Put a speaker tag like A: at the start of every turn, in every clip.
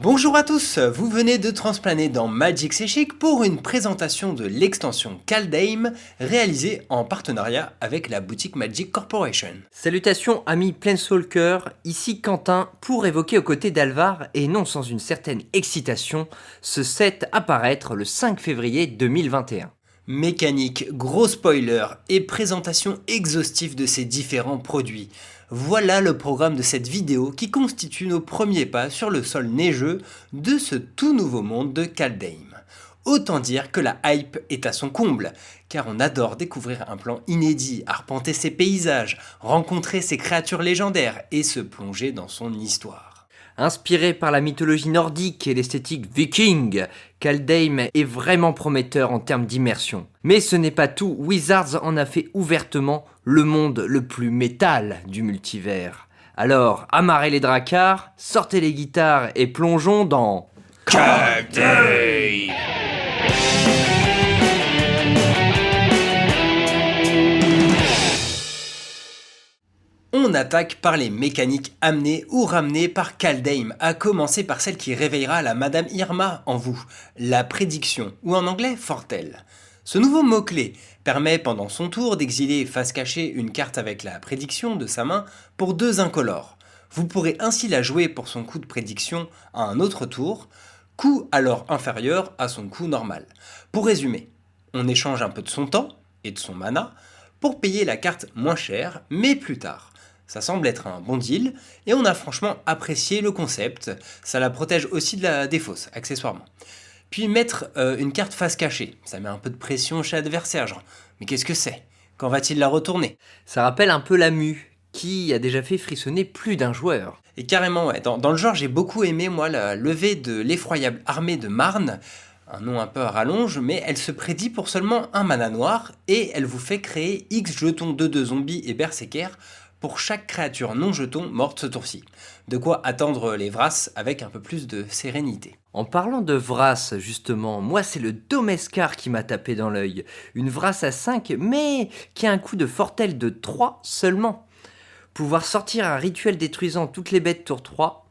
A: Bonjour à tous, vous venez de transplaner dans Magic C'est pour une présentation de l'extension Kaldheim réalisée en partenariat avec la boutique Magic Corporation.
B: Salutations amis Planeswalker, ici Quentin pour évoquer aux côtés d'Alvar et non sans une certaine excitation ce set apparaître le 5 février 2021.
A: Mécanique, gros spoiler et présentation exhaustive de ces différents produits. Voilà le programme de cette vidéo qui constitue nos premiers pas sur le sol neigeux de ce tout nouveau monde de Kaldheim. Autant dire que la hype est à son comble, car on adore découvrir un plan inédit, arpenter ses paysages, rencontrer ses créatures légendaires et se plonger dans son histoire.
B: Inspiré par la mythologie nordique et l'esthétique viking, Kaldheim est vraiment prometteur en termes d'immersion. Mais ce n'est pas tout, Wizards en a fait ouvertement le monde le plus métal du multivers. Alors, amarrez les dracars, sortez les guitares et plongeons dans... Kaldheim
A: On attaque par les mécaniques amenées ou ramenées par Kaldheim, à commencer par celle qui réveillera la Madame Irma en vous, la prédiction, ou en anglais Fortel. Ce nouveau mot-clé permet pendant son tour d'exiler face cachée une carte avec la prédiction de sa main pour deux incolores. Vous pourrez ainsi la jouer pour son coup de prédiction à un autre tour, coût alors inférieur à son coût normal. Pour résumer, on échange un peu de son temps et de son mana pour payer la carte moins chère, mais plus tard. Ça semble être un bon deal et on a franchement apprécié le concept. Ça la protège aussi de la défausse, accessoirement. Puis mettre euh, une carte face cachée, ça met un peu de pression chez l'adversaire, genre. Mais qu'est-ce que c'est? Quand va-t-il la retourner?
B: Ça rappelle un peu la mue, qui a déjà fait frissonner plus d'un joueur.
A: Et carrément, ouais. Dans, dans le genre, j'ai beaucoup aimé, moi, la levée de l'effroyable armée de Marne. Un nom un peu à rallonge, mais elle se prédit pour seulement un mana noir et elle vous fait créer X jetons de 2 zombies et berserker pour chaque créature non jeton morte ce tour-ci. De quoi attendre les Vras avec un peu plus de sérénité.
B: En parlant de Vras, justement, moi c'est le Domescar qui m'a tapé dans l'œil. Une Vras à 5, mais qui a un coup de fortel de 3 seulement. Pouvoir sortir un rituel détruisant toutes les bêtes tour 3,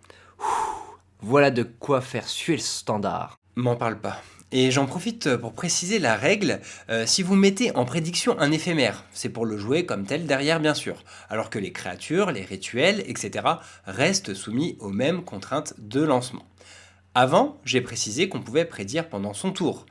B: voilà de quoi faire suer le standard.
A: M'en parle pas. Et j'en profite pour préciser la règle, euh, si vous mettez en prédiction un éphémère, c'est pour le jouer comme tel derrière bien sûr, alors que les créatures, les rituels, etc. restent soumis aux mêmes contraintes de lancement. Avant, j'ai précisé qu'on pouvait prédire pendant son tour,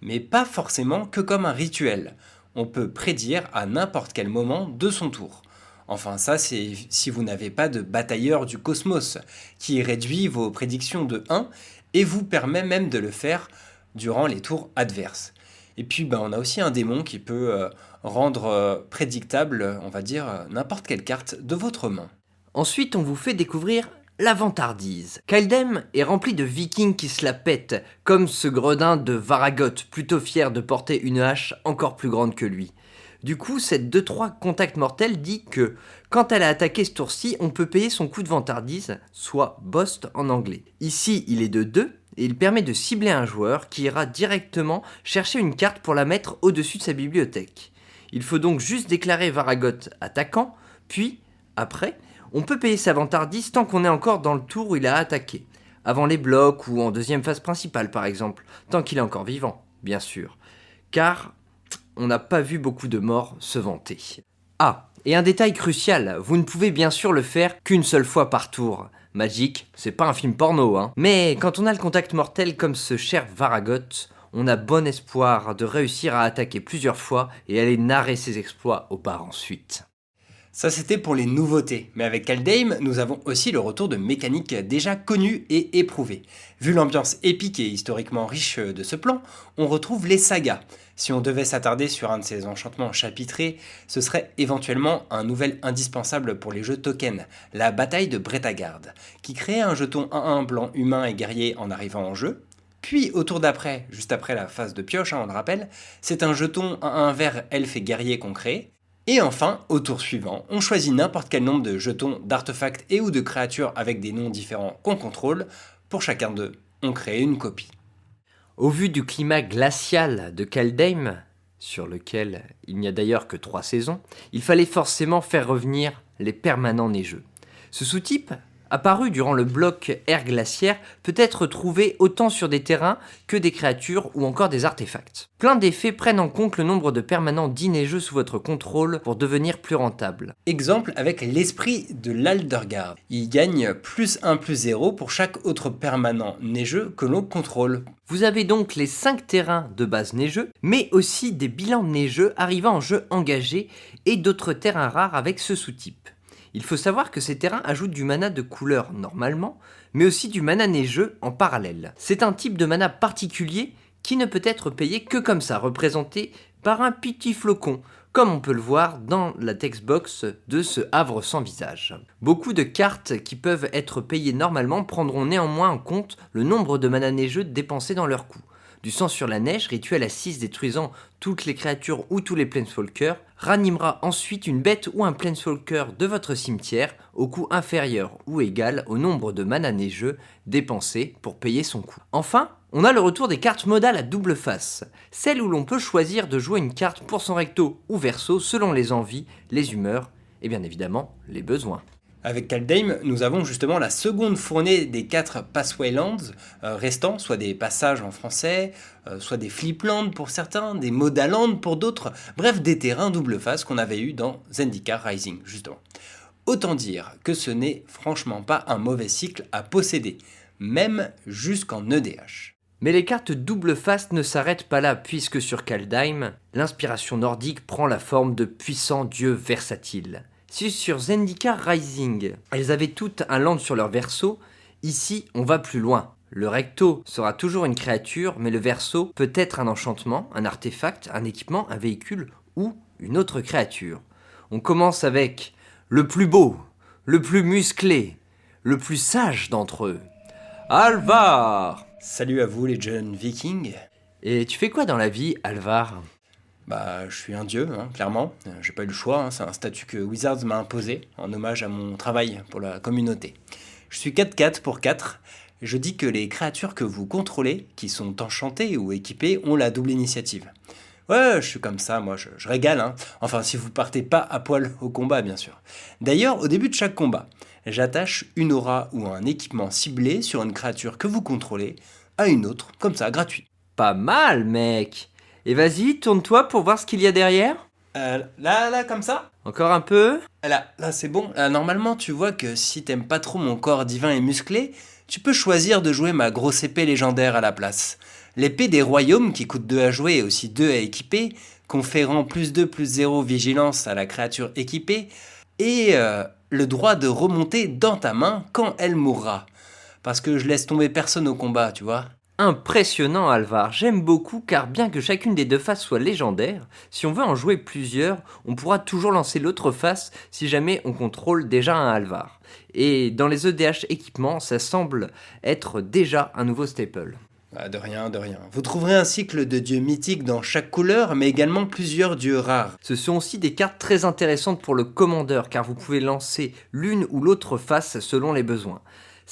A: mais pas forcément que comme un rituel. On peut prédire à n'importe quel moment de son tour. Enfin, ça, c'est si vous n'avez pas de batailleur du cosmos, qui réduit vos prédictions de 1 et vous permet même de le faire durant les tours adverses. Et puis ben, on a aussi un démon qui peut euh, rendre euh, prédictable, on va dire, euh, n'importe quelle carte de votre main.
B: Ensuite, on vous fait découvrir la vantardise. Kaldem est rempli de vikings qui se la pètent, comme ce gredin de Varagot, plutôt fier de porter une hache encore plus grande que lui. Du coup, cette 2-3 contact mortel dit que quand elle a attaqué ce tour-ci, on peut payer son coup de vantardise, soit Bost en anglais. Ici, il est de 2, et il permet de cibler un joueur qui ira directement chercher une carte pour la mettre au-dessus de sa bibliothèque. Il faut donc juste déclarer Varagot attaquant, puis, après, on peut payer sa vantardise tant qu'on est encore dans le tour où il a attaqué. Avant les blocs ou en deuxième phase principale par exemple, tant qu'il est encore vivant, bien sûr. Car on n'a pas vu beaucoup de morts se vanter. Ah, et un détail crucial, vous ne pouvez bien sûr le faire qu'une seule fois par tour. Magic, c'est pas un film porno, hein. Mais quand on a le contact mortel comme ce cher Varagot, on a bon espoir de réussir à attaquer plusieurs fois et aller narrer ses exploits au par ensuite.
A: Ça c'était pour les nouveautés, mais avec Kaldheim, nous avons aussi le retour de mécaniques déjà connues et éprouvées. Vu l'ambiance épique et historiquement riche de ce plan, on retrouve les sagas, si on devait s'attarder sur un de ces enchantements chapitrés, ce serait éventuellement un nouvel indispensable pour les jeux token, la bataille de Bretagard, qui crée un jeton 1-1 blanc humain et guerrier en arrivant en jeu. Puis au tour d'après, juste après la phase de pioche, hein, on le rappelle, c'est un jeton 1-1 vert elfe et guerrier qu'on crée. Et enfin, au tour suivant, on choisit n'importe quel nombre de jetons d'artefacts et ou de créatures avec des noms différents qu'on contrôle. Pour chacun d'eux, on crée une copie.
B: Au vu du climat glacial de Kaldheim, sur lequel il n'y a d'ailleurs que trois saisons, il fallait forcément faire revenir les permanents neigeux. Ce sous-type apparu durant le bloc ère glaciaire, peut être trouvé autant sur des terrains que des créatures ou encore des artefacts. Plein d'effets prennent en compte le nombre de permanents dits neigeux sous votre contrôle pour devenir plus rentable.
A: Exemple avec l'esprit de l'Aldergard. Il gagne plus 1 plus 0 pour chaque autre permanent neigeux que l'on contrôle.
B: Vous avez donc les 5 terrains de base neigeux, mais aussi des bilans neigeux arrivant en jeu engagé et d'autres terrains rares avec ce sous-type. Il faut savoir que ces terrains ajoutent du mana de couleur normalement, mais aussi du mana neigeux en parallèle. C'est un type de mana particulier qui ne peut être payé que comme ça, représenté par un petit flocon, comme on peut le voir dans la textbox de ce havre sans visage. Beaucoup de cartes qui peuvent être payées normalement prendront néanmoins en compte le nombre de mana neigeux dépensés dans leur coût. Du sang sur la neige, rituel à 6 détruisant toutes les créatures ou tous les planeswalkers, ranimera ensuite une bête ou un planeswalker de votre cimetière au coût inférieur ou égal au nombre de mana neigeux dépensés pour payer son coût. Enfin, on a le retour des cartes modales à double face, celles où l'on peut choisir de jouer une carte pour son recto ou verso selon les envies, les humeurs et bien évidemment les besoins.
A: Avec Kaldheim, nous avons justement la seconde fournée des quatre Passwaylands euh, restants, soit des passages en français, euh, soit des Fliplands pour certains, des Modalands pour d'autres, bref des terrains double face qu'on avait eu dans Zendikar Rising justement. Autant dire que ce n'est franchement pas un mauvais cycle à posséder, même jusqu'en EDH.
B: Mais les cartes double face ne s'arrêtent pas là, puisque sur Kaldheim, l'inspiration nordique prend la forme de puissants dieux versatiles. Si sur Zendikar Rising, elles avaient toutes un land sur leur verso, ici on va plus loin. Le recto sera toujours une créature, mais le verso peut être un enchantement, un artefact, un équipement, un véhicule ou une autre créature. On commence avec le plus beau, le plus musclé, le plus sage d'entre eux. Alvar
A: Salut à vous les jeunes vikings.
B: Et tu fais quoi dans la vie, Alvar?
A: Bah, je suis un dieu, hein, clairement. Euh, j'ai pas eu le choix, hein, c'est un statut que Wizards m'a imposé en hommage à mon travail pour la communauté. Je suis 4-4 pour 4. Je dis que les créatures que vous contrôlez, qui sont enchantées ou équipées, ont la double initiative. Ouais, je suis comme ça, moi, je, je régale. Hein. Enfin, si vous partez pas à poil au combat, bien sûr. D'ailleurs, au début de chaque combat, j'attache une aura ou un équipement ciblé sur une créature que vous contrôlez à une autre, comme ça, gratuit.
B: Pas mal, mec et vas-y, tourne-toi pour voir ce qu'il y a derrière.
A: Euh, là, là, comme ça?
B: Encore un peu
A: Là, là, c'est bon. Là, normalement, tu vois que si t'aimes pas trop mon corps divin et musclé, tu peux choisir de jouer ma grosse épée légendaire à la place. L'épée des royaumes, qui coûte 2 à jouer et aussi 2 à équiper, conférant plus 2 plus 0 vigilance à la créature équipée, et euh, le droit de remonter dans ta main quand elle mourra. Parce que je laisse tomber personne au combat, tu vois.
B: Impressionnant Alvar, j'aime beaucoup car bien que chacune des deux faces soit légendaire, si on veut en jouer plusieurs, on pourra toujours lancer l'autre face si jamais on contrôle déjà un Alvar. Et dans les EDH équipements, ça semble être déjà un nouveau staple.
A: Ah, de rien, de rien. Vous trouverez un cycle de dieux mythiques dans chaque couleur, mais également plusieurs dieux rares.
B: Ce sont aussi des cartes très intéressantes pour le commandeur, car vous pouvez lancer l'une ou l'autre face selon les besoins.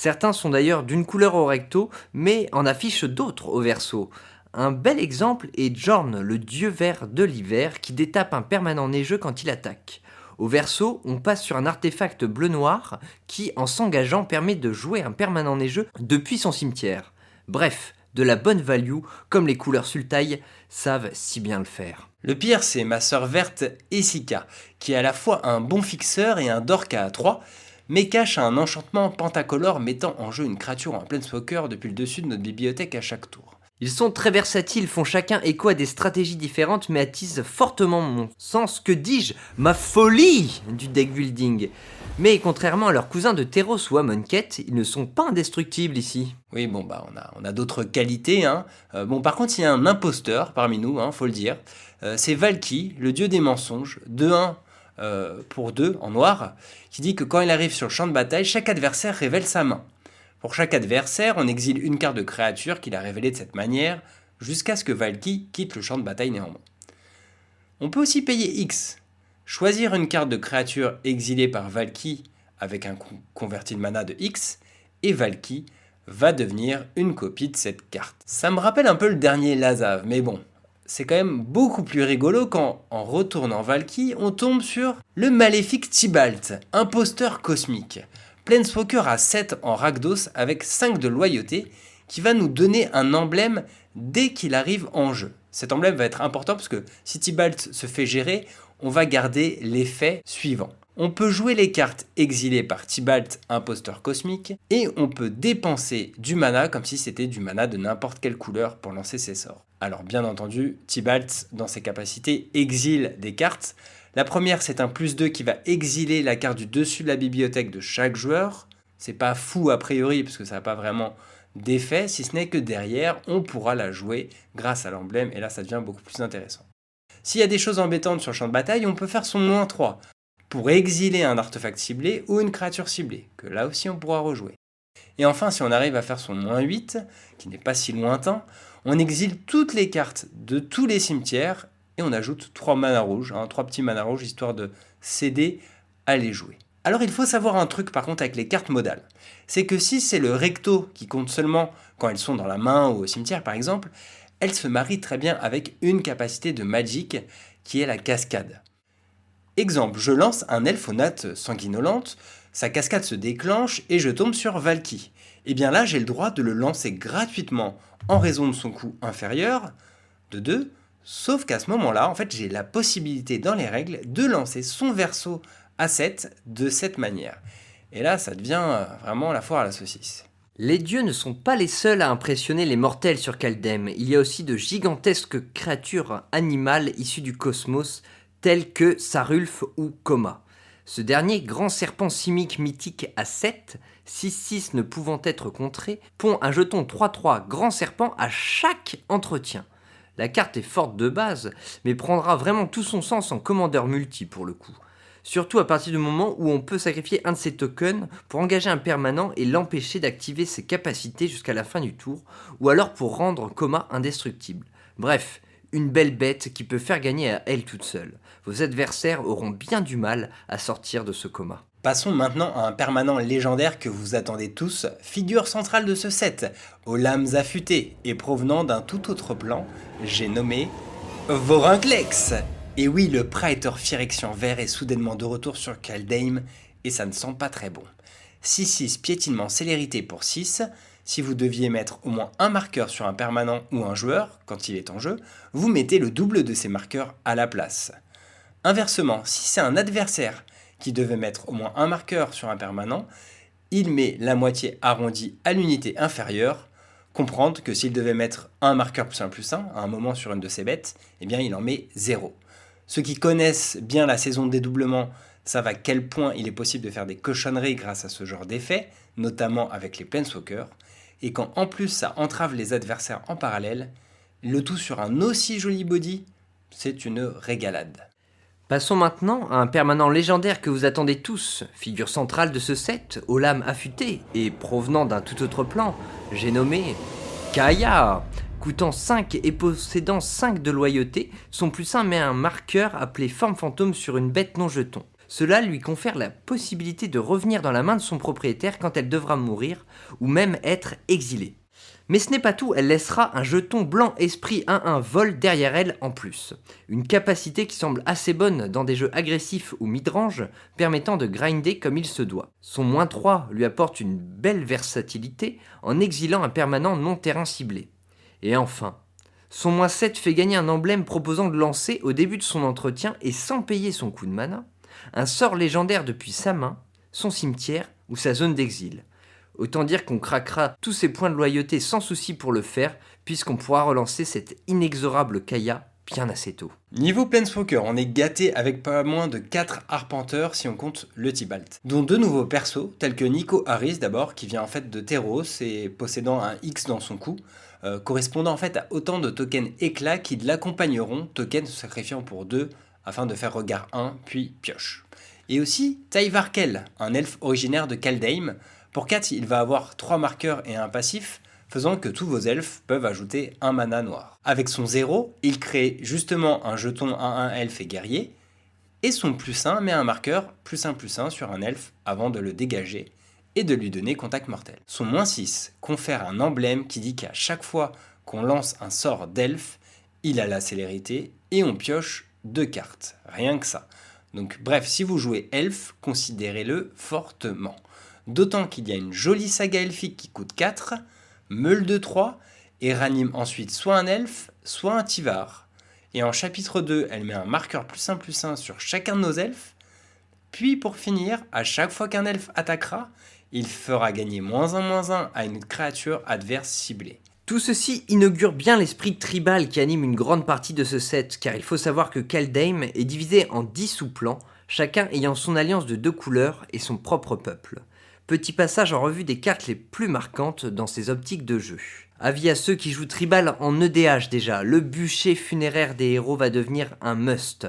B: Certains sont d'ailleurs d'une couleur au recto, mais en affichent d'autres au verso. Un bel exemple est Jorn, le dieu vert de l'hiver, qui détape un permanent neigeux quand il attaque. Au verso, on passe sur un artefact bleu-noir qui, en s'engageant, permet de jouer un permanent neigeux depuis son cimetière. Bref, de la bonne value, comme les couleurs sultailles savent si bien le faire.
A: Le pire, c'est ma sœur verte, Essika, qui est à la fois un bon fixeur et un dork à 3, mais cache un enchantement pentacolore mettant en jeu une créature en Planeswalker depuis le dessus de notre bibliothèque à chaque tour.
B: Ils sont très versatiles, font chacun écho à des stratégies différentes, mais attisent fortement mon sens, que dis-je, ma folie du deck building. Mais contrairement à leurs cousins de Teros ou Amonkhet, ils ne sont pas indestructibles ici.
A: Oui, bon, bah, on a, on a d'autres qualités, hein. Euh, bon, par contre, il y a un imposteur parmi nous, hein, faut le dire. Euh, c'est Valky, le dieu des mensonges, de 1 euh, pour deux en noir, qui dit que quand il arrive sur le champ de bataille, chaque adversaire révèle sa main. Pour chaque adversaire, on exile une carte de créature qu'il a révélée de cette manière, jusqu'à ce que Valky quitte le champ de bataille néanmoins. On peut aussi payer X, choisir une carte de créature exilée par Valky avec un converti mana de X, et Valky va devenir une copie de cette carte. Ça me rappelle un peu le dernier Lazav, mais bon, c'est quand même beaucoup plus rigolo quand, en retournant Valky, on tombe sur le maléfique Tibalt, imposteur cosmique. Planeswalker à 7 en Rakdos avec 5 de loyauté qui va nous donner un emblème dès qu'il arrive en jeu. Cet emblème va être important parce que si Tibalt se fait gérer, on va garder l'effet suivant. On peut jouer les cartes exilées par Tibalt, imposteur cosmique, et on peut dépenser du mana comme si c'était du mana de n'importe quelle couleur pour lancer ses sorts. Alors bien entendu, Tibalt, dans ses capacités, exile des cartes. La première, c'est un plus 2 qui va exiler la carte du dessus de la bibliothèque de chaque joueur. C'est pas fou a priori, parce que ça n'a pas vraiment d'effet, si ce n'est que derrière, on pourra la jouer grâce à l'emblème, et là ça devient beaucoup plus intéressant. S'il y a des choses embêtantes sur le champ de bataille, on peut faire son moins 3 pour exiler un artefact ciblé ou une créature ciblée, que là aussi on pourra rejouer. Et enfin, si on arrive à faire son moins 8, qui n'est pas si lointain, on exile toutes les cartes de tous les cimetières et on ajoute 3 mana rouges, 3 hein, petits mana rouges, histoire de céder à les jouer. Alors il faut savoir un truc par contre avec les cartes modales. C'est que si c'est le recto qui compte seulement quand elles sont dans la main ou au cimetière par exemple, elles se marient très bien avec une capacité de magic qui est la cascade. Exemple, je lance un elfonate sanguinolente, sa cascade se déclenche et je tombe sur Valky. Et eh bien là, j'ai le droit de le lancer gratuitement en raison de son coût inférieur de 2, sauf qu'à ce moment-là, en fait, j'ai la possibilité dans les règles de lancer son verso à 7 de cette manière. Et là, ça devient euh, vraiment la foire à la saucisse.
B: Les dieux ne sont pas les seuls à impressionner les mortels sur Kaldem. Il y a aussi de gigantesques créatures animales issues du cosmos, tels que Sarulf ou Koma. Ce dernier grand serpent simique mythique à 7, 6-6 ne pouvant être contré, pond un jeton 3-3 grand serpent à chaque entretien. La carte est forte de base, mais prendra vraiment tout son sens en commandeur multi pour le coup. Surtout à partir du moment où on peut sacrifier un de ses tokens pour engager un permanent et l'empêcher d'activer ses capacités jusqu'à la fin du tour, ou alors pour rendre Koma indestructible. Bref, une belle bête qui peut faire gagner à elle toute seule. Vos adversaires auront bien du mal à sortir de ce coma.
A: Passons maintenant à un permanent légendaire que vous attendez tous, figure centrale de ce set, aux lames affûtées et provenant d'un tout autre plan, j'ai nommé Vorinclex. Et oui, le Praetor Phyrexian vert est soudainement de retour sur Kaldheim, et ça ne sent pas très bon. 6-6 piétinement célérité pour 6, si vous deviez mettre au moins un marqueur sur un permanent ou un joueur, quand il est en jeu, vous mettez le double de ces marqueurs à la place. Inversement, si c'est un adversaire qui devait mettre au moins un marqueur sur un permanent, il met la moitié arrondie à l'unité inférieure. Comprendre que s'il devait mettre un marqueur plus 1 plus 1 à un moment sur une de ses bêtes, eh bien il en met 0. Ceux qui connaissent bien la saison de dédoublement savent à quel point il est possible de faire des cochonneries grâce à ce genre d'effet, notamment avec les Planeswalkers et quand en plus ça entrave les adversaires en parallèle, le tout sur un aussi joli body, c'est une régalade.
B: Passons maintenant à un permanent légendaire que vous attendez tous, figure centrale de ce set, aux lames affûtées et provenant d'un tout autre plan, j'ai nommé Kaya. Coûtant 5 et possédant 5 de loyauté, son plus 1 met un marqueur appelé forme fantôme sur une bête non jeton. Cela lui confère la possibilité de revenir dans la main de son propriétaire quand elle devra mourir, ou même être exilée. Mais ce n'est pas tout, elle laissera un jeton blanc esprit 1-1 vol derrière elle en plus. Une capacité qui semble assez bonne dans des jeux agressifs ou midrange, permettant de grinder comme il se doit. Son moins 3 lui apporte une belle versatilité en exilant un permanent non terrain ciblé. Et enfin, son moins 7 fait gagner un emblème proposant de lancer au début de son entretien et sans payer son coup de mana, un sort légendaire depuis sa main, son cimetière ou sa zone d'exil. Autant dire qu'on craquera tous ses points de loyauté sans souci pour le faire, puisqu'on pourra relancer cette inexorable Kaya bien assez tôt.
A: Niveau Planeswalker, on est gâté avec pas moins de 4 arpenteurs si on compte le Tibalt, dont deux nouveaux persos, tels que Nico Harris d'abord, qui vient en fait de Teros et possédant un X dans son cou, euh, correspondant en fait à autant de tokens éclats qui l'accompagneront, tokens se sacrifiant pour deux afin de faire regard 1 puis pioche. Et aussi Taivarkel, un elfe originaire de Kaldheim. Pour 4, il va avoir 3 marqueurs et un passif, faisant que tous vos elfes peuvent ajouter un mana noir. Avec son 0, il crée justement un jeton 1-1 elfe et guerrier, et son plus 1 met un marqueur plus 1 plus 1 sur un elfe avant de le dégager et de lui donner contact mortel. Son moins 6 confère un emblème qui dit qu'à chaque fois qu'on lance un sort d'elfe, il a la célérité et on pioche deux cartes, rien que ça. Donc bref, si vous jouez elfe, considérez-le fortement. D'autant qu'il y a une jolie saga elfique qui coûte 4, meule de 3, et ranime ensuite soit un elfe, soit un tivar. Et en chapitre 2, elle met un marqueur plus 1 plus 1 sur chacun de nos elfes. Puis pour finir, à chaque fois qu'un elfe attaquera, il fera gagner moins 1 moins 1 à une créature adverse ciblée.
B: Tout ceci inaugure bien l'esprit tribal qui anime une grande partie de ce set, car il faut savoir que Kaldheim est divisé en 10 sous-plans, chacun ayant son alliance de deux couleurs et son propre peuple. Petit passage en revue des cartes les plus marquantes dans ces optiques de jeu. Avis à ceux qui jouent tribal en EDH déjà, le bûcher funéraire des héros va devenir un must.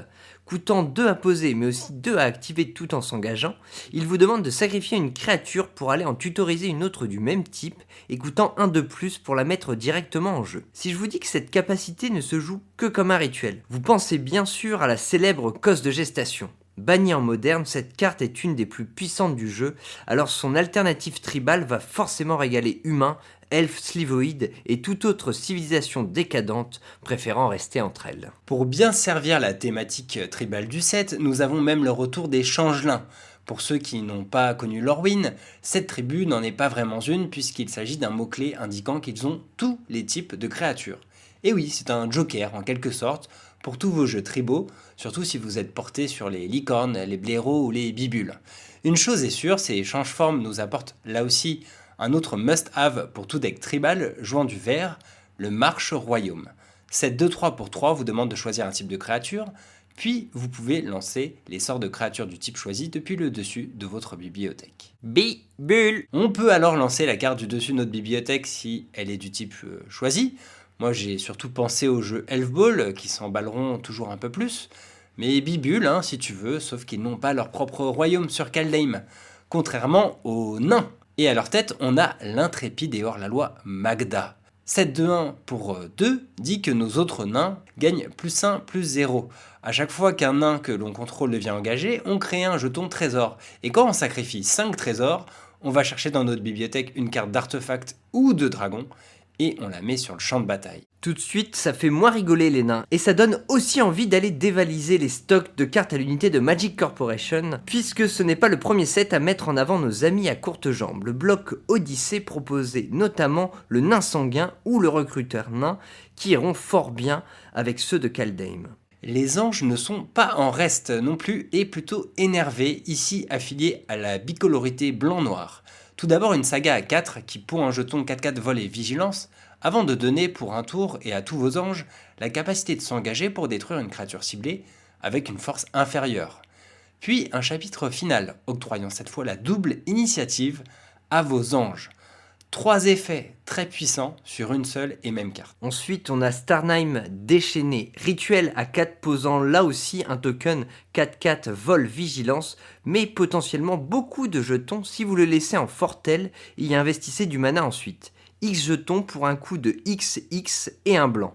B: Coûtant 2 à poser mais aussi 2 à activer tout en s'engageant, il vous demande de sacrifier une créature pour aller en tutoriser une autre du même type et coûtant 1 de plus pour la mettre directement en jeu. Si je vous dis que cette capacité ne se joue que comme un rituel, vous pensez bien sûr à la célèbre cause de gestation. Bannie en moderne, cette carte est une des plus puissantes du jeu, alors son alternative tribale va forcément régaler humains, elfes, slivoïdes et toute autre civilisation décadente, préférant rester entre elles.
A: Pour bien servir la thématique tribale du set, nous avons même le retour des changelins. Pour ceux qui n'ont pas connu l'Orwin, cette tribu n'en est pas vraiment une puisqu'il s'agit d'un mot-clé indiquant qu'ils ont tous les types de créatures. Et oui, c'est un joker en quelque sorte pour tous vos jeux tribaux, surtout si vous êtes porté sur les licornes, les blaireaux ou les bibules. Une chose est sûre, ces change-formes nous apportent là aussi un autre must-have pour tout deck tribal jouant du vert, le Marche Royaume. Cette 2-3 pour 3 vous demande de choisir un type de créature, puis vous pouvez lancer les sorts de créatures du type choisi depuis le dessus de votre bibliothèque.
B: Bibule
A: On peut alors lancer la carte du dessus de notre bibliothèque si elle est du type euh, choisi. Moi j'ai surtout pensé aux jeux Elf Ball qui s'emballeront toujours un peu plus. Mais Bibule, hein, si tu veux, sauf qu'ils n'ont pas leur propre royaume sur Kaldheim. Contrairement aux nains et à leur tête, on a l'intrépide et hors-la-loi Magda. 7 de 1 pour 2 euh, dit que nos autres nains gagnent plus 1 plus 0. A chaque fois qu'un nain que l'on contrôle devient engagé, on crée un jeton trésor. Et quand on sacrifie 5 trésors, on va chercher dans notre bibliothèque une carte d'artefact ou de dragon et on la met sur le champ de bataille.
B: Tout de suite, ça fait moins rigoler les nains, et ça donne aussi envie d'aller dévaliser les stocks de cartes à l'unité de Magic Corporation, puisque ce n'est pas le premier set à mettre en avant nos amis à courtes jambes. Le bloc Odyssée proposait notamment le nain sanguin ou le recruteur nain, qui iront fort bien avec ceux de Kaldheim.
A: Les anges ne sont pas en reste non plus et plutôt énervés, ici affiliés à la bicolorité blanc-noir. Tout d'abord une saga à 4 qui pour un jeton 4-4 vol et vigilance, avant de donner pour un tour et à tous vos anges la capacité de s'engager pour détruire une créature ciblée avec une force inférieure. Puis un chapitre final octroyant cette fois la double initiative à vos anges. Trois effets très puissants sur une seule et même carte.
B: Ensuite, on a Starnheim déchaîné, rituel à 4 posant là aussi un token 4-4 vol vigilance, mais potentiellement beaucoup de jetons si vous le laissez en fortel et y investissez du mana ensuite. X jetons pour un coup de XX et un blanc.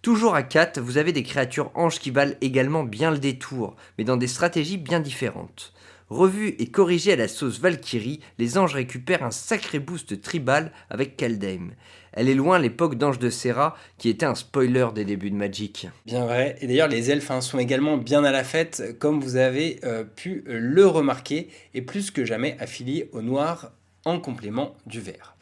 B: Toujours à 4, vous avez des créatures anges qui valent également bien le détour, mais dans des stratégies bien différentes. Revu et corrigé à la sauce Valkyrie, les anges récupèrent un sacré boost tribal avec Kaldheim. Elle est loin l'époque d'Ange de Serra, qui était un spoiler des débuts de Magic.
A: Bien vrai, et d'ailleurs les elfes hein, sont également bien à la fête, comme vous avez euh, pu le remarquer, et plus que jamais affiliés au noir en complément du vert.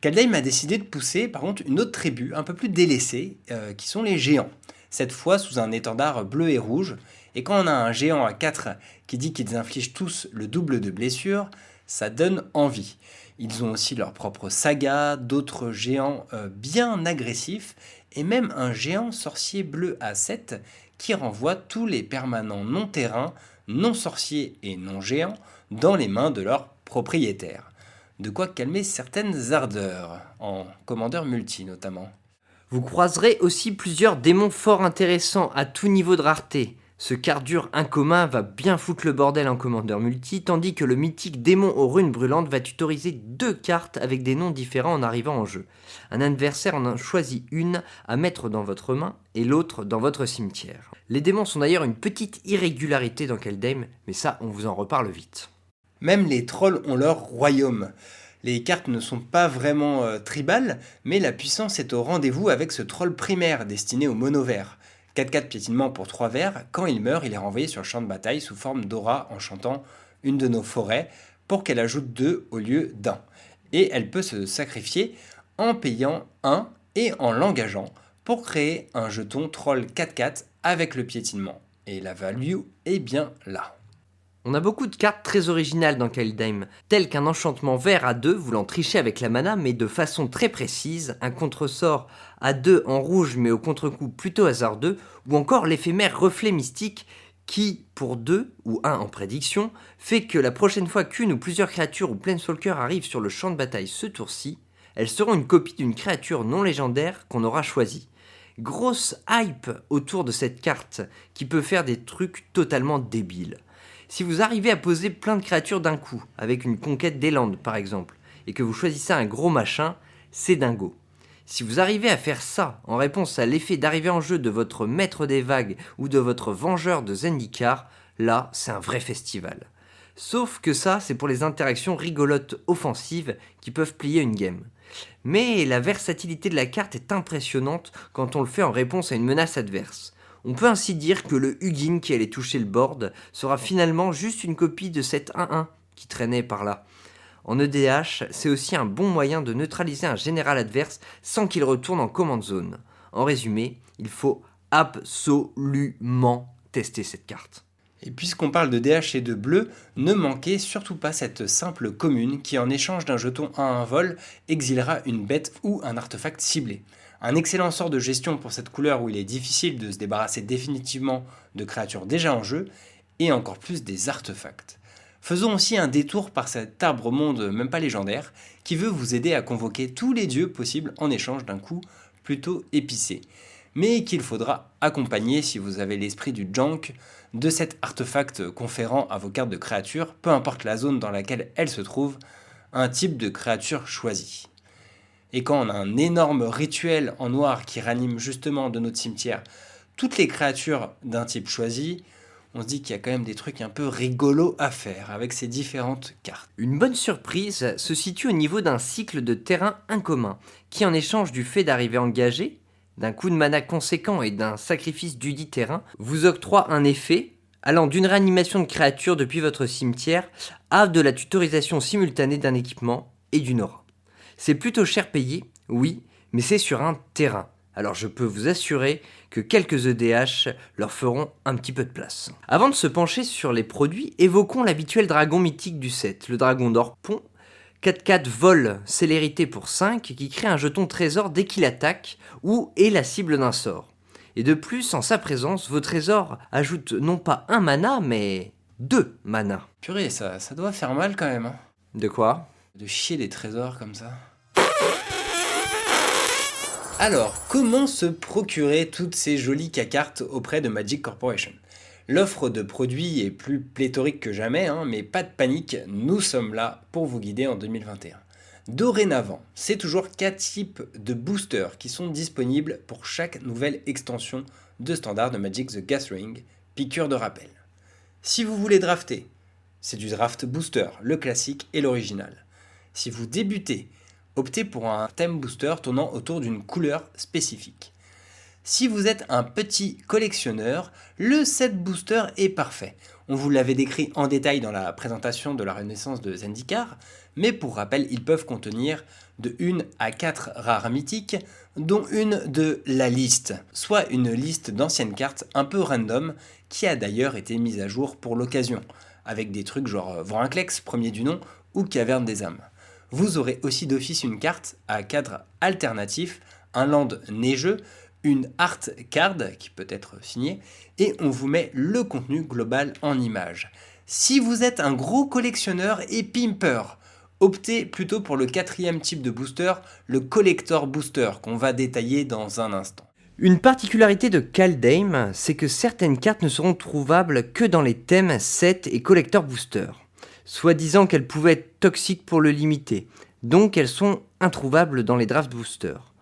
A: Kaldheim a décidé de pousser par contre une autre tribu un peu plus délaissée, euh, qui sont les géants, cette fois sous un étendard bleu et rouge, et quand on a un géant à 4 qui dit qu'ils infligent tous le double de blessures, ça donne envie. Ils ont aussi leur propre saga, d'autres géants euh, bien agressifs, et même un géant sorcier bleu à 7 qui renvoie tous les permanents non terrains, non sorciers et non géants dans les mains de leurs propriétaires. De quoi calmer certaines ardeurs, en commandeur multi notamment.
B: Vous croiserez aussi plusieurs démons fort intéressants à tout niveau de rareté. Ce dur incommun va bien foutre le bordel en commandeur multi, tandis que le mythique démon aux runes brûlantes va tutoriser deux cartes avec des noms différents en arrivant en jeu. Un adversaire en a choisi une à mettre dans votre main et l'autre dans votre cimetière. Les démons sont d'ailleurs une petite irrégularité dans Keldheim, mais ça on vous en reparle vite.
A: Même les trolls ont leur royaume. Les cartes ne sont pas vraiment euh, tribales, mais la puissance est au rendez-vous avec ce troll primaire destiné au mono vert. 4-4 piétinement pour 3 vers, quand il meurt, il est renvoyé sur le champ de bataille sous forme d'aura en chantant une de nos forêts, pour qu'elle ajoute 2 au lieu d'un. Et elle peut se sacrifier en payant 1 et en l'engageant pour créer un jeton troll 4-4 avec le piétinement. Et la value est bien là.
B: On a beaucoup de cartes très originales dans Kaldheim, telles qu'un enchantement vert à 2 voulant tricher avec la mana mais de façon très précise, un contresort à 2 en rouge mais au contre-coup plutôt hasardeux, ou encore l'éphémère reflet mystique qui, pour 2 ou 1 en prédiction, fait que la prochaine fois qu'une ou plusieurs créatures ou Planeswalker arrivent sur le champ de bataille ce tour-ci, elles seront une copie d'une créature non légendaire qu'on aura choisie. Grosse hype autour de cette carte qui peut faire des trucs totalement débiles. Si vous arrivez à poser plein de créatures d'un coup, avec une conquête des Landes par exemple, et que vous choisissez un gros machin, c'est dingo. Si vous arrivez à faire ça en réponse à l'effet d'arrivée en jeu de votre maître des vagues ou de votre vengeur de Zendikar, là c'est un vrai festival. Sauf que ça c'est pour les interactions rigolotes offensives qui peuvent plier une game. Mais la versatilité de la carte est impressionnante quand on le fait en réponse à une menace adverse. On peut ainsi dire que le Hugin qui allait toucher le board sera finalement juste une copie de cette 1-1 qui traînait par là. En EDH, c'est aussi un bon moyen de neutraliser un général adverse sans qu'il retourne en command zone. En résumé, il faut absolument tester cette carte.
A: Et puisqu'on parle de DH et de bleu, ne manquez surtout pas cette simple commune qui, en échange d'un jeton à un vol, exilera une bête ou un artefact ciblé. Un excellent sort de gestion pour cette couleur où il est difficile de se débarrasser définitivement de créatures déjà en jeu, et encore plus des artefacts. Faisons aussi un détour par cet arbre monde même pas légendaire, qui veut vous aider à convoquer tous les dieux possibles en échange d'un coup plutôt épicé, mais qu'il faudra accompagner si vous avez l'esprit du junk de cet artefact conférant à vos cartes de créatures, peu importe la zone dans laquelle elles se trouvent, un type de créature choisi. Et quand on a un énorme rituel en noir qui ranime justement de notre cimetière toutes les créatures d'un type choisi, on se dit qu'il y a quand même des trucs un peu rigolos à faire avec ces différentes cartes.
B: Une bonne surprise se situe au niveau d'un cycle de terrain incommun, qui en échange du fait d'arriver engagé, d'un coup de mana conséquent et d'un sacrifice du dit terrain, vous octroie un effet allant d'une réanimation de créatures depuis votre cimetière à de la tutorisation simultanée d'un équipement et d'une aura. C'est plutôt cher payé, oui, mais c'est sur un terrain. Alors je peux vous assurer que quelques EDH leur feront un petit peu de place. Avant de se pencher sur les produits, évoquons l'habituel dragon mythique du set, le dragon d'or pont. 4-4 vol célérité pour 5 qui crée un jeton trésor dès qu'il attaque ou est la cible d'un sort. Et de plus, en sa présence, vos trésors ajoutent non pas un mana, mais deux mana.
A: Purée, ça, ça doit faire mal quand même. Hein.
B: De quoi?
A: De chier des trésors comme ça. Alors, comment se procurer toutes ces jolies cartes auprès de Magic Corporation? L'offre de produits est plus pléthorique que jamais, hein, mais pas de panique, nous sommes là pour vous guider en 2021. Dorénavant, c'est toujours 4 types de boosters qui sont disponibles pour chaque nouvelle extension de standard de Magic the Gathering, piqûre de rappel. Si vous voulez drafter, c'est du draft booster, le classique et l'original. Si vous débutez optez pour un thème booster tournant autour d'une couleur spécifique. Si vous êtes un petit collectionneur, le set booster est parfait. On vous l'avait décrit en détail dans la présentation de la renaissance de Zendikar, mais pour rappel, ils peuvent contenir de 1 à 4 rares mythiques, dont une de la liste, soit une liste d'anciennes cartes un peu random qui a d'ailleurs été mise à jour pour l'occasion, avec des trucs genre Vorinclex, premier du nom, ou Caverne des âmes vous aurez aussi d'office une carte à cadre alternatif, un land neigeux, une art card qui peut être signée, et on vous met le contenu global en image. Si vous êtes un gros collectionneur et pimper, optez plutôt pour le quatrième type de booster, le collector booster, qu'on va détailler dans un instant.
B: Une particularité de Kaldheim, c'est que certaines cartes ne seront trouvables que dans les thèmes 7 et collector booster soi-disant qu'elles pouvaient être toxiques pour le limiter, donc elles sont introuvables dans les draft boosters.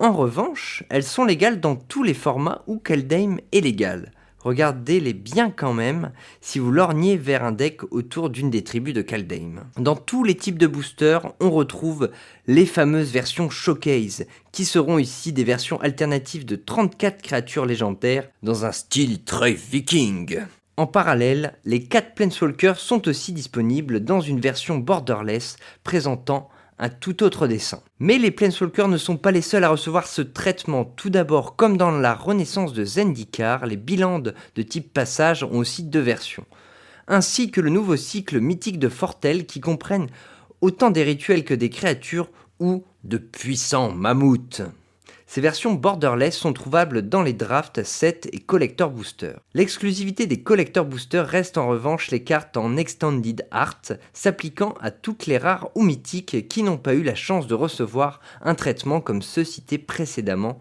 B: En revanche, elles sont légales dans tous les formats où Kaldheim est légal. Regardez-les bien quand même si vous lorgnez vers un deck autour d'une des tribus de Kaldheim. Dans tous les types de boosters, on retrouve les fameuses versions Showcase, qui seront ici des versions alternatives de 34 créatures légendaires dans un style très viking. En parallèle, les 4 Planeswalkers sont aussi disponibles dans une version borderless présentant un tout autre dessin. Mais les Planeswalkers ne sont pas les seuls à recevoir ce traitement. Tout d'abord, comme dans la renaissance de Zendikar, les bilans de type passage ont aussi deux versions. Ainsi que le nouveau cycle mythique de Fortel qui comprennent autant des rituels que des créatures ou de puissants mammouths. Ces versions borderless sont trouvables dans les drafts, sets et collector boosters. L'exclusivité des collector boosters reste en revanche les cartes en extended art, s'appliquant à toutes les rares ou mythiques qui n'ont pas eu la chance de recevoir un traitement comme ceux cités précédemment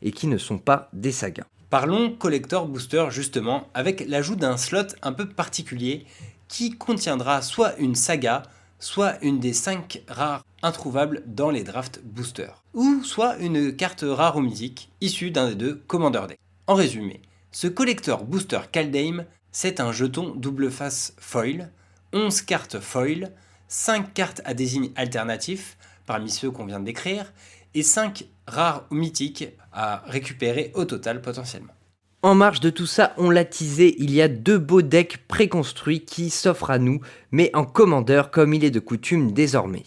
B: et qui ne sont pas des sagas.
A: Parlons collector booster justement avec l'ajout d'un slot un peu particulier qui contiendra soit une saga, soit une des 5 rares introuvables dans les draft boosters, ou soit une carte rare ou mythique issue d'un des deux Commander Deck. En résumé, ce collector booster Kaldheim, c'est un jeton double face foil, 11 cartes foil, 5 cartes à désigne alternatif, parmi ceux qu'on vient de décrire, et 5 rares ou mythiques à récupérer au total potentiellement.
B: En marge de tout ça, on l'a teasé, il y a deux beaux decks préconstruits qui s'offrent à nous, mais en commandeur comme il est de coutume désormais.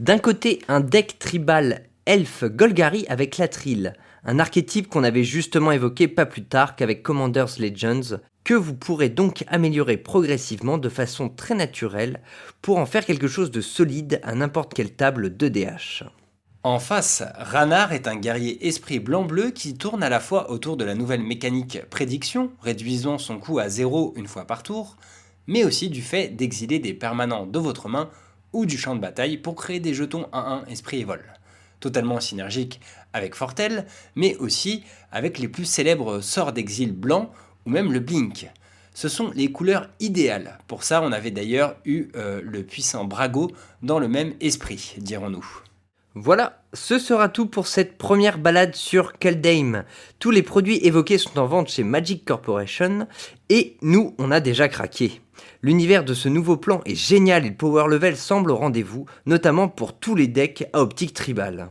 B: D'un côté, un deck tribal Elf Golgari avec Latril, un archétype qu'on avait justement évoqué pas plus tard qu'avec Commander's Legends, que vous pourrez donc améliorer progressivement de façon très naturelle pour en faire quelque chose de solide à n'importe quelle table de DH.
A: En face, Ranar est un guerrier esprit blanc-bleu qui tourne à la fois autour de la nouvelle mécanique prédiction, réduisant son coût à zéro une fois par tour, mais aussi du fait d'exiler des permanents de votre main ou du champ de bataille pour créer des jetons 1-1 esprit et vol. Totalement synergique avec Fortel, mais aussi avec les plus célèbres sorts d'exil blanc ou même le Blink. Ce sont les couleurs idéales. Pour ça, on avait d'ailleurs eu euh, le puissant Brago dans le même esprit, dirons-nous.
B: Voilà, ce sera tout pour cette première balade sur Kaldheim. Tous les produits évoqués sont en vente chez Magic Corporation et nous, on a déjà craqué. L'univers de ce nouveau plan est génial et le power level semble au rendez-vous, notamment pour tous les decks à optique tribale.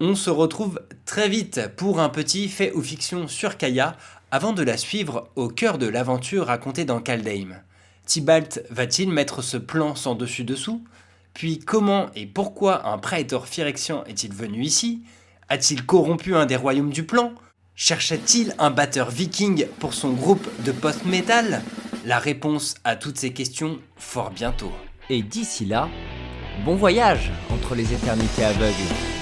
A: On se retrouve très vite pour un petit fait ou fiction sur Kaya avant de la suivre au cœur de l'aventure racontée dans Kaldheim. Tibalt va-t-il mettre ce plan sans dessus-dessous? Puis comment et pourquoi un Praetor Phyrexian est-il venu ici? A-t-il corrompu un des royaumes du plan? Cherchait-il un batteur viking pour son groupe de post-metal La réponse à toutes ces questions fort bientôt.
B: Et d'ici là, bon voyage entre les éternités aveugles.